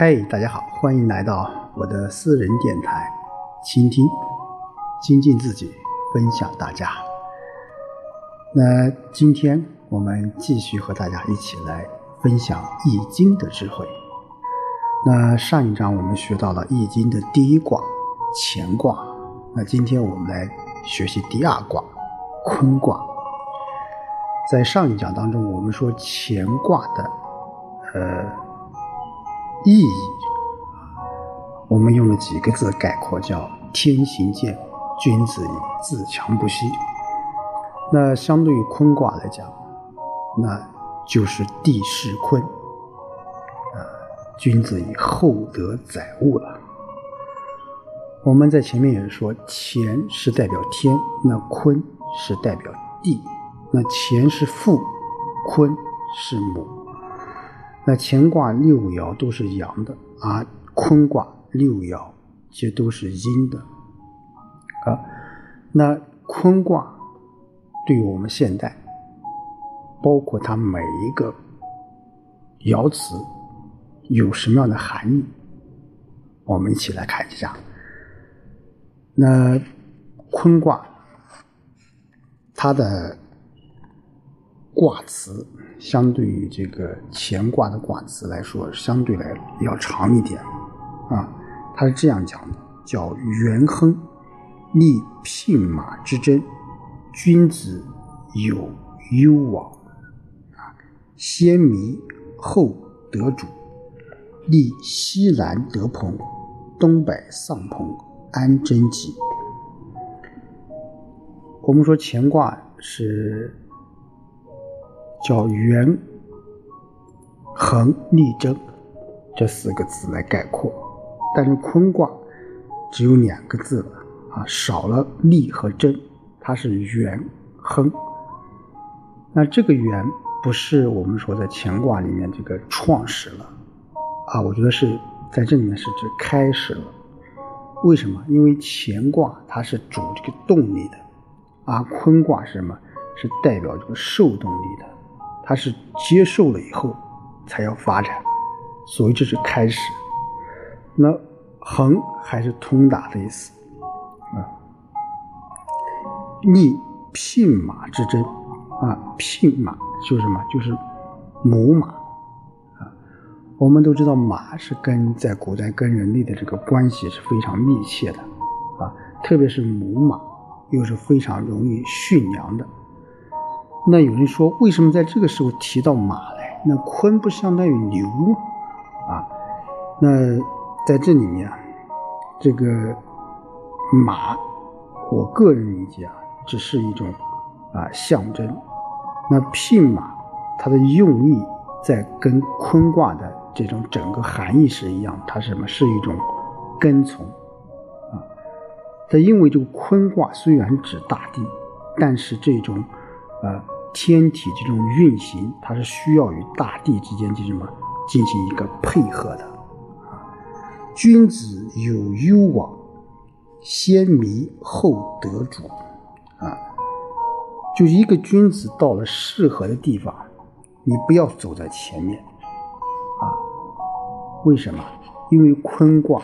嗨，大家好，欢迎来到我的私人电台，倾听，精进自己，分享大家。那今天我们继续和大家一起来分享《易经》的智慧。那上一章我们学到了《易经》的第一卦乾卦，那今天我们来学习第二卦坤卦。在上一讲当中，我们说乾卦的呃意义，我们用了几个字概括，叫“天行健，君子以自强不息”。那相对于坤卦来讲，那就是地势坤，啊，君子以厚德载物了。我们在前面也说，乾是代表天，那坤是代表地。那乾是父，坤是母。那乾卦六爻都是阳的，而坤卦六爻其实都是阴的。啊，那坤卦对我们现代，包括它每一个爻辞有什么样的含义？我们一起来看一下。那坤卦它的。卦辞相对于这个乾卦的卦辞来说，相对来要长一点啊。他是这样讲的：叫元亨，立牝马之争，君子有攸往啊。先迷后得主，立西南得朋，东北丧朋，安贞吉。我们说乾卦是。叫元恒利贞这四个字来概括，但是坤卦只有两个字了啊，少了利和贞，它是元亨。那这个元不是我们说在乾卦里面这个创始了啊，我觉得是在这里面是指开始了。为什么？因为乾卦它是主这个动力的，而坤卦是什么？是代表这个受动力的。它是接受了以后才要发展，所以这是开始。那横还是通达的意思啊？逆牝马之争啊，牝马就是什么？就是母马啊。我们都知道马是跟在古代跟人类的这个关系是非常密切的啊，特别是母马又是非常容易驯良的。那有人说，为什么在这个时候提到马来？那鲲不相当于牛吗？啊，那在这里面，这个马，我个人理解啊，只是一种啊象征。那牝马，它的用意在跟坤卦的这种整个含义是一样，它什么？是一种跟从啊。它因为这个坤卦虽然指大地，但是这种。呃，天体这种运行，它是需要与大地之间进行什么进行一个配合的啊。君子有攸往，先迷后得主啊。就一个君子到了适合的地方，你不要走在前面啊。为什么？因为坤卦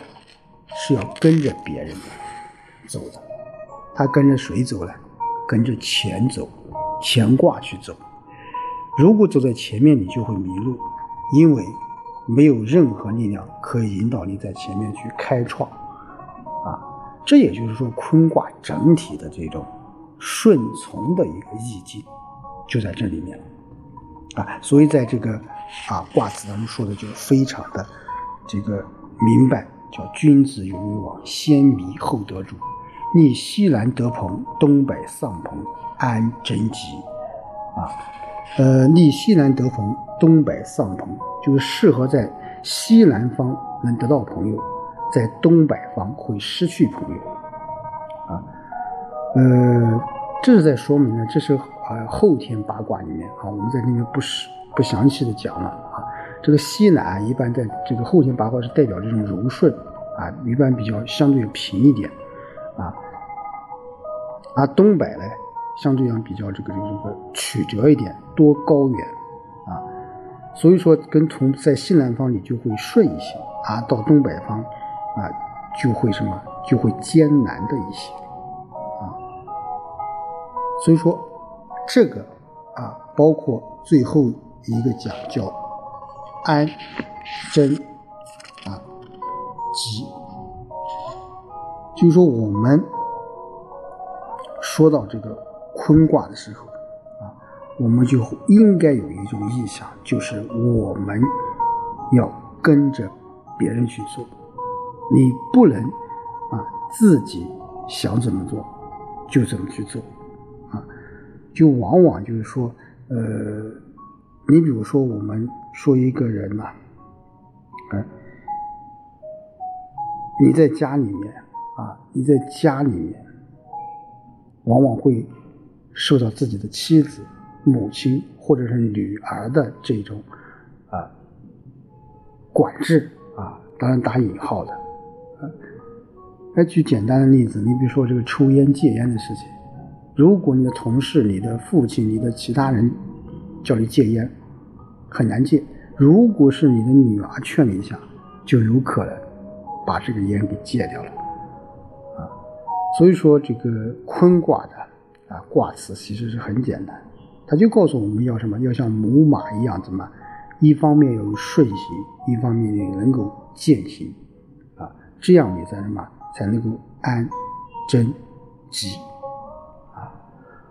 是要跟着别人走的，他跟着谁走呢？跟着钱走。乾卦去走，如果走在前面，你就会迷路，因为没有任何力量可以引导你在前面去开创，啊，这也就是说坤卦整体的这种顺从的一个意境就在这里面，啊，所以在这个啊卦辞当中说的就非常的这个明白，叫君子有为往，先迷后得主，逆西南得朋，东北丧朋。安贞吉，啊，呃，立西南得朋，东北丧朋，就是适合在西南方能得到朋友，在东北方会失去朋友，啊，呃，这是在说明呢，这是啊后天八卦里面啊，我们在里面不是不详细的讲了啊，这个西南一般在这个后天八卦是代表这种柔顺啊，一般比较相对平一点啊，而东北呢。相对讲比较这个这个这个曲折一点，多高远啊！所以说跟从在西南方你就会顺一些啊，到东北方啊就会什么就会艰难的一些啊。所以说这个啊，包括最后一个讲叫安贞啊吉，就是说我们说到这个坤卦的时候。啊我们就应该有一种意向，就是我们要跟着别人去做，你不能啊自己想怎么做就怎么去做啊，就往往就是说，呃，你比如说我们说一个人呐，啊，你在家里面啊，你在家里面往往会受到自己的妻子。母亲或者是女儿的这种啊管制啊，当然打引号的。来举简单的例子，你比如说这个抽烟戒烟的事情，如果你的同事、你的父亲、你的其他人叫你戒烟，很难戒；如果是你的女儿劝你一下，就有可能把这个烟给戒掉了。啊，所以说这个坤卦的啊卦辞其实是很简单。他就告诉我们要什么？要像母马一样，怎么？一方面要有顺行，一方面也能够践行，啊，这样你才什么？才能够安贞吉，啊。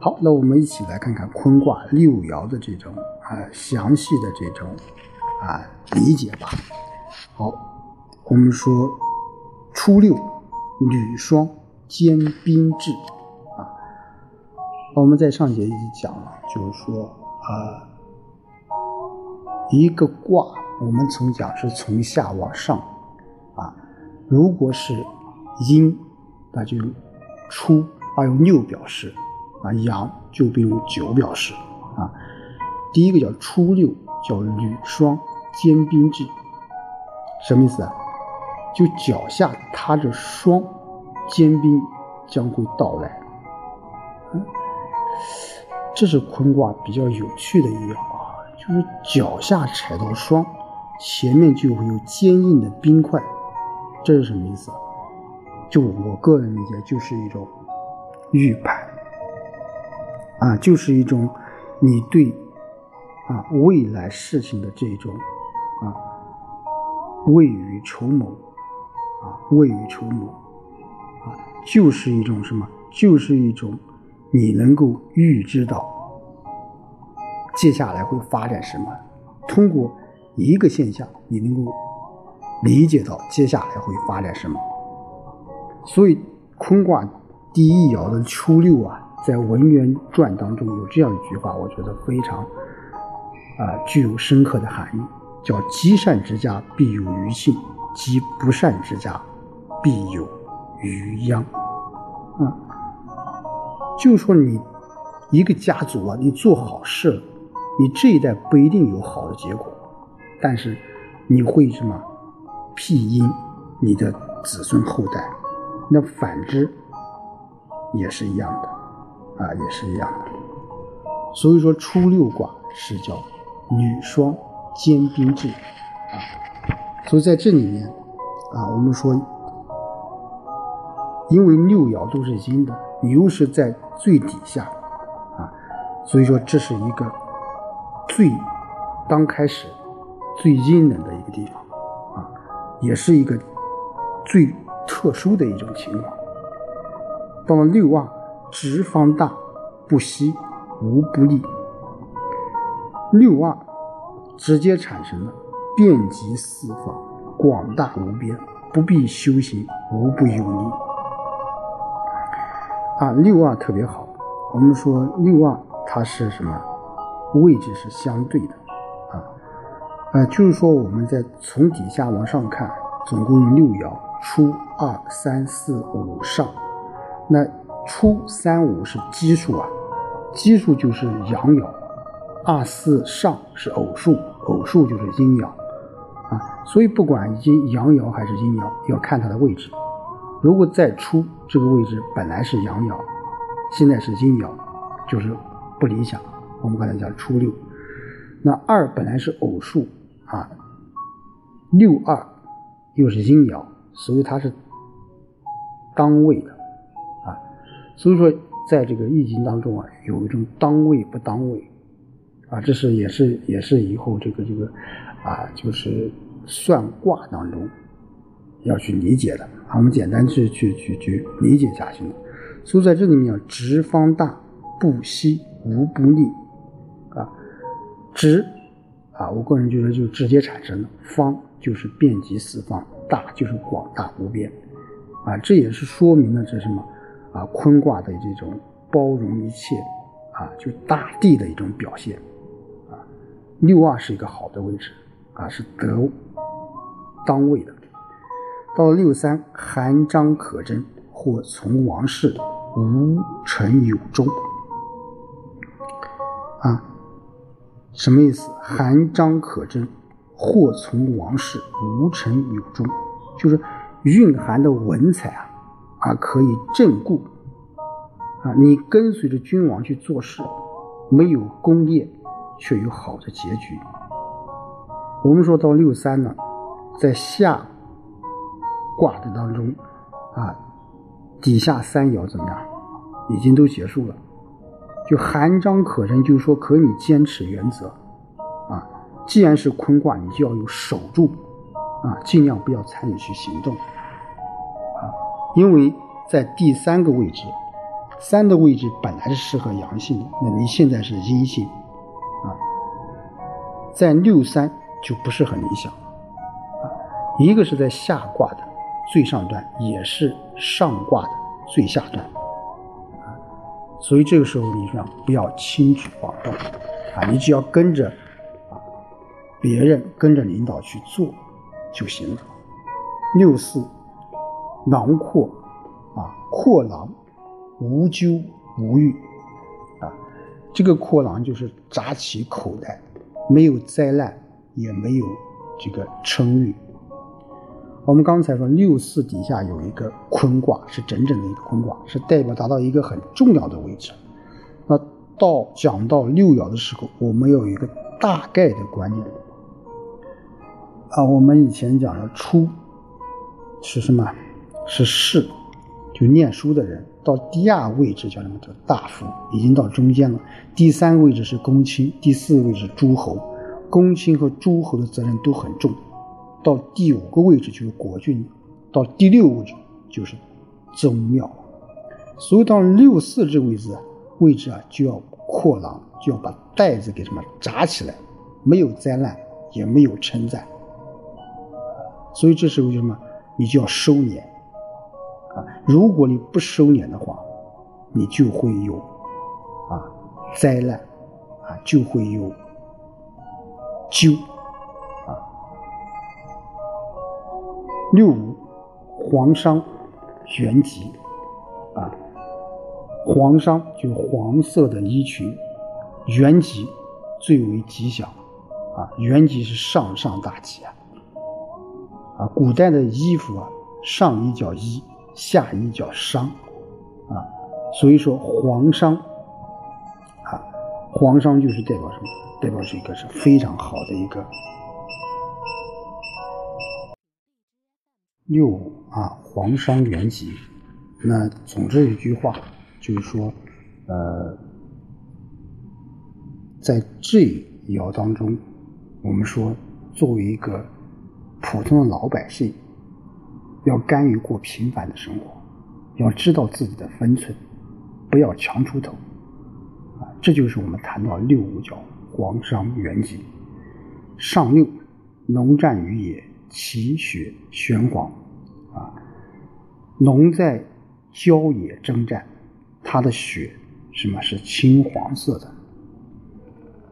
好，那我们一起来看看坤卦六爻的这种啊详细的这种啊理解吧。好，我们说初六，履霜兼冰至。我们在上节已经讲了，就是说呃，一个卦，我们从讲是从下往上啊，如果是阴，那就用初啊用六表示啊，阳就并用九表示啊。第一个叫初六，叫履霜坚冰至，什么意思啊？就脚下踏着霜，坚冰将会到来。这是坤卦比较有趣的一爻啊，就是脚下踩到霜，前面就会有坚硬的冰块，这是什么意思？就我个人理解，就是一种预判啊，就是一种你对啊未来事情的这种啊未雨绸缪啊未雨绸缪啊，就是一种什么？就是一种。你能够预知到接下来会发展什么？通过一个现象，你能够理解到接下来会发展什么。所以，坤卦第一爻的初六啊，在文渊传当中有这样一句话，我觉得非常啊具有深刻的含义，叫“积善之家必有余庆，积不善之家必有余殃”。啊。就说，你一个家族啊，你做好事了，你这一代不一定有好的结果，但是你会什么庇荫你的子孙后代，那反之也是一样的啊，也是一样的。所以说，初六卦是叫女双兼兵制啊，所以在这里面啊，我们说，因为六爻都是阴的，你又是在。最底下，啊，所以说这是一个最刚开始最阴冷的一个地方，啊，也是一个最特殊的一种情况。到了六二，直方大，不息，无不利。六二直接产生了遍及四方，广大无边，不必修行，无不有利。啊，六二特别好。我们说六二它是什么位置是相对的啊？呃，就是说我们在从底下往上看，总共有六爻，初二三四五上。那初三五是奇数啊，奇数就是阳爻；二四上是偶数，偶数就是阴爻啊。所以不管阴阳爻还是阴爻，要看它的位置。如果再出这个位置本来是阳爻，现在是阴爻，就是不理想。我们刚才讲初六，那二本来是偶数啊，六二又是阴爻，所以它是当位的啊。所以说，在这个易经当中啊，有一种当位不当位啊，这是也是也是以后这个这个啊，就是算卦当中要去理解的啊。我们简单去去去去理解下行了。所以在这里面，直方大，不息无不利。直啊，我个人觉得就直接产生了；方就是遍及四方，大就是广大无边啊。这也是说明了这什么啊？坤卦的这种包容一切啊，就大地的一种表现啊。六二是一个好的位置啊，是得当位的。到六三，含章可贞，或从王室，无成有终啊。什么意思？含章可贞，或从王室，无成有终，就是蕴含的文采啊，啊可以镇固啊。你跟随着君王去做事，没有功业，却有好的结局。我们说到六三呢，在下卦的当中啊，底下三爻怎么样？已经都结束了。就含章可贞，就是说可以坚持原则，啊，既然是坤卦，你就要有守住，啊，尽量不要参与去行动，啊，因为在第三个位置，三的位置本来是适合阳性的，那你现在是阴性，啊，在六三就不是很理想，啊，一个是在下卦的最上端，也是上卦的最下端。所以这个时候，你说不要轻举妄动啊！你只要跟着啊别人跟着领导去做就行了。六四，囊括啊，阔囊，无咎无欲啊。这个阔囊就是扎起口袋，没有灾难，也没有这个称誉。我们刚才说六四底下有一个坤卦，是整整的一个坤卦，是代表达到一个很重要的位置。那到讲到六爻的时候，我们有一个大概的观念啊。我们以前讲的初是什么？是士，就念书的人。到第二位置叫什么？叫大夫，已经到中间了。第三位置是公卿，第四位置诸侯。公卿和诸侯的责任都很重。到第五个位置就是国君，到第六位置就是宗庙，所以到六四这个位置位置啊，就要扩囊，就要把袋子给什么扎起来，没有灾难，也没有称赞，所以这时候就什么，你就要收敛啊！如果你不收敛的话，你就会有啊灾难啊，就会有咎。六五，黄商，原吉，啊，黄商就黄色的衣裙，原吉最为吉祥，啊，原吉是上上大吉啊，啊，古代的衣服啊，上衣叫衣，下衣叫裳，啊，所以说黄商，啊，黄商就是代表什么？代表是一个是非常好的一个。六五啊，黄商元吉。那总之一句话，就是说，呃，在这一爻当中，我们说，作为一个普通的老百姓，要甘于过平凡的生活，要知道自己的分寸，不要强出头，啊，这就是我们谈到六五爻黄商元吉。上六，农战于野。其血玄黄，啊，龙在郊野征战，它的血什么是青黄色的？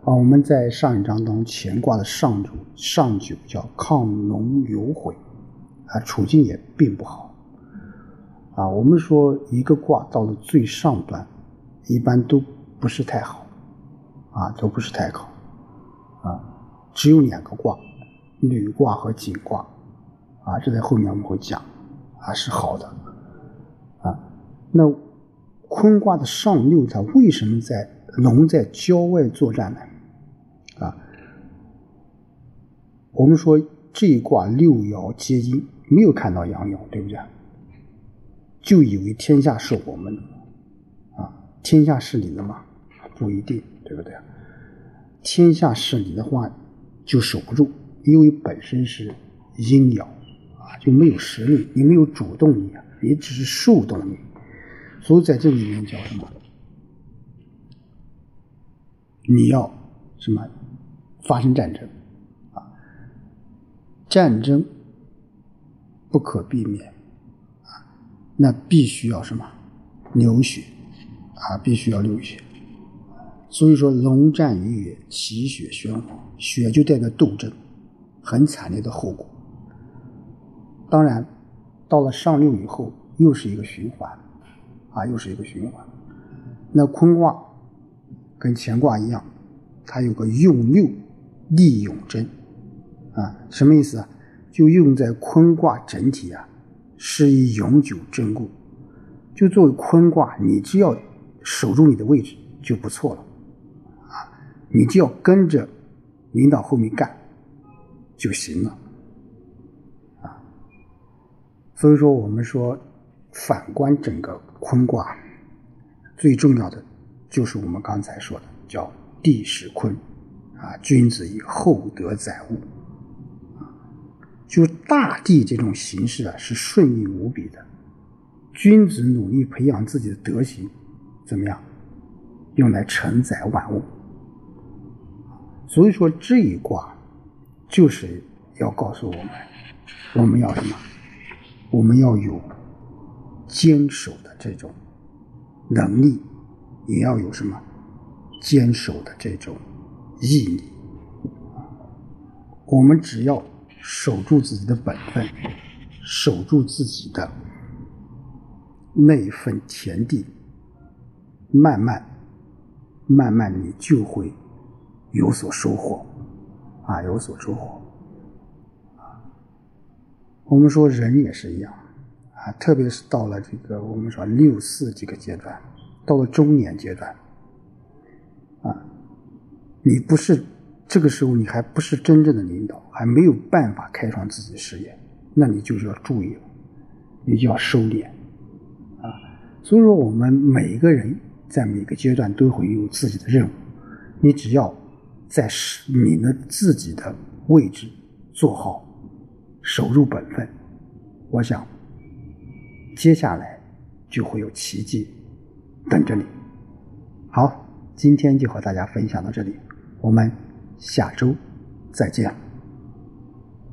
啊，我们在上一章当中乾卦的上主上九叫亢龙有悔，啊，处境也并不好。啊，我们说一个卦到了最上端，一般都不是太好，啊，都不是太好，啊，只有两个卦。履卦和井卦，啊，这在后面我们会讲，啊是好的，啊，那坤卦的上六，它为什么在龙在郊外作战呢？啊，我们说这一卦六爻皆阴，没有看到阳爻，对不对？就以为天下是我们的啊，天下是你的吗？不一定，对不对？天下是你的话，就守不住，因为本身是阴爻啊，就没有实力，你没有主动力啊，你只是受动力。所以在这里面叫什么？你要什么？发生战争啊？战争不可避免啊。那必须要什么流血啊？必须要流血。所以说，龙战于野，其血玄黄，血就代表斗争，很惨烈的后果。当然，到了上六以后，又是一个循环啊，又是一个循环。那坤卦跟乾卦一样，它有个用六利永贞啊，什么意思啊？就用在坤卦整体啊。是以永久珍固，就作为坤卦，你只要守住你的位置就不错了，啊，你就要跟着领导后面干就行了，啊，所以说我们说反观整个坤卦，最重要的就是我们刚才说的叫地势坤，啊，君子以厚德载物。就大地这种形式啊，是顺应无比的。君子努力培养自己的德行，怎么样？用来承载万物。所以说这一卦就是要告诉我们，我们要什么？我们要有坚守的这种能力，也要有什么坚守的这种毅力。我们只要。守住自己的本分，守住自己的那一份田地，慢慢、慢慢，你就会有所收获，啊，有所收获。啊，我们说人也是一样，啊，特别是到了这个我们说六四这个阶段，到了中年阶段，啊，你不是。这个时候你还不是真正的领导，还没有办法开创自己的事业，那你就是要注意了，你就要收敛啊。所以说，我们每一个人在每个阶段都会有自己的任务，你只要在你的自己的位置做好，守住本分，我想接下来就会有奇迹等着你。好，今天就和大家分享到这里，我们。下周再见。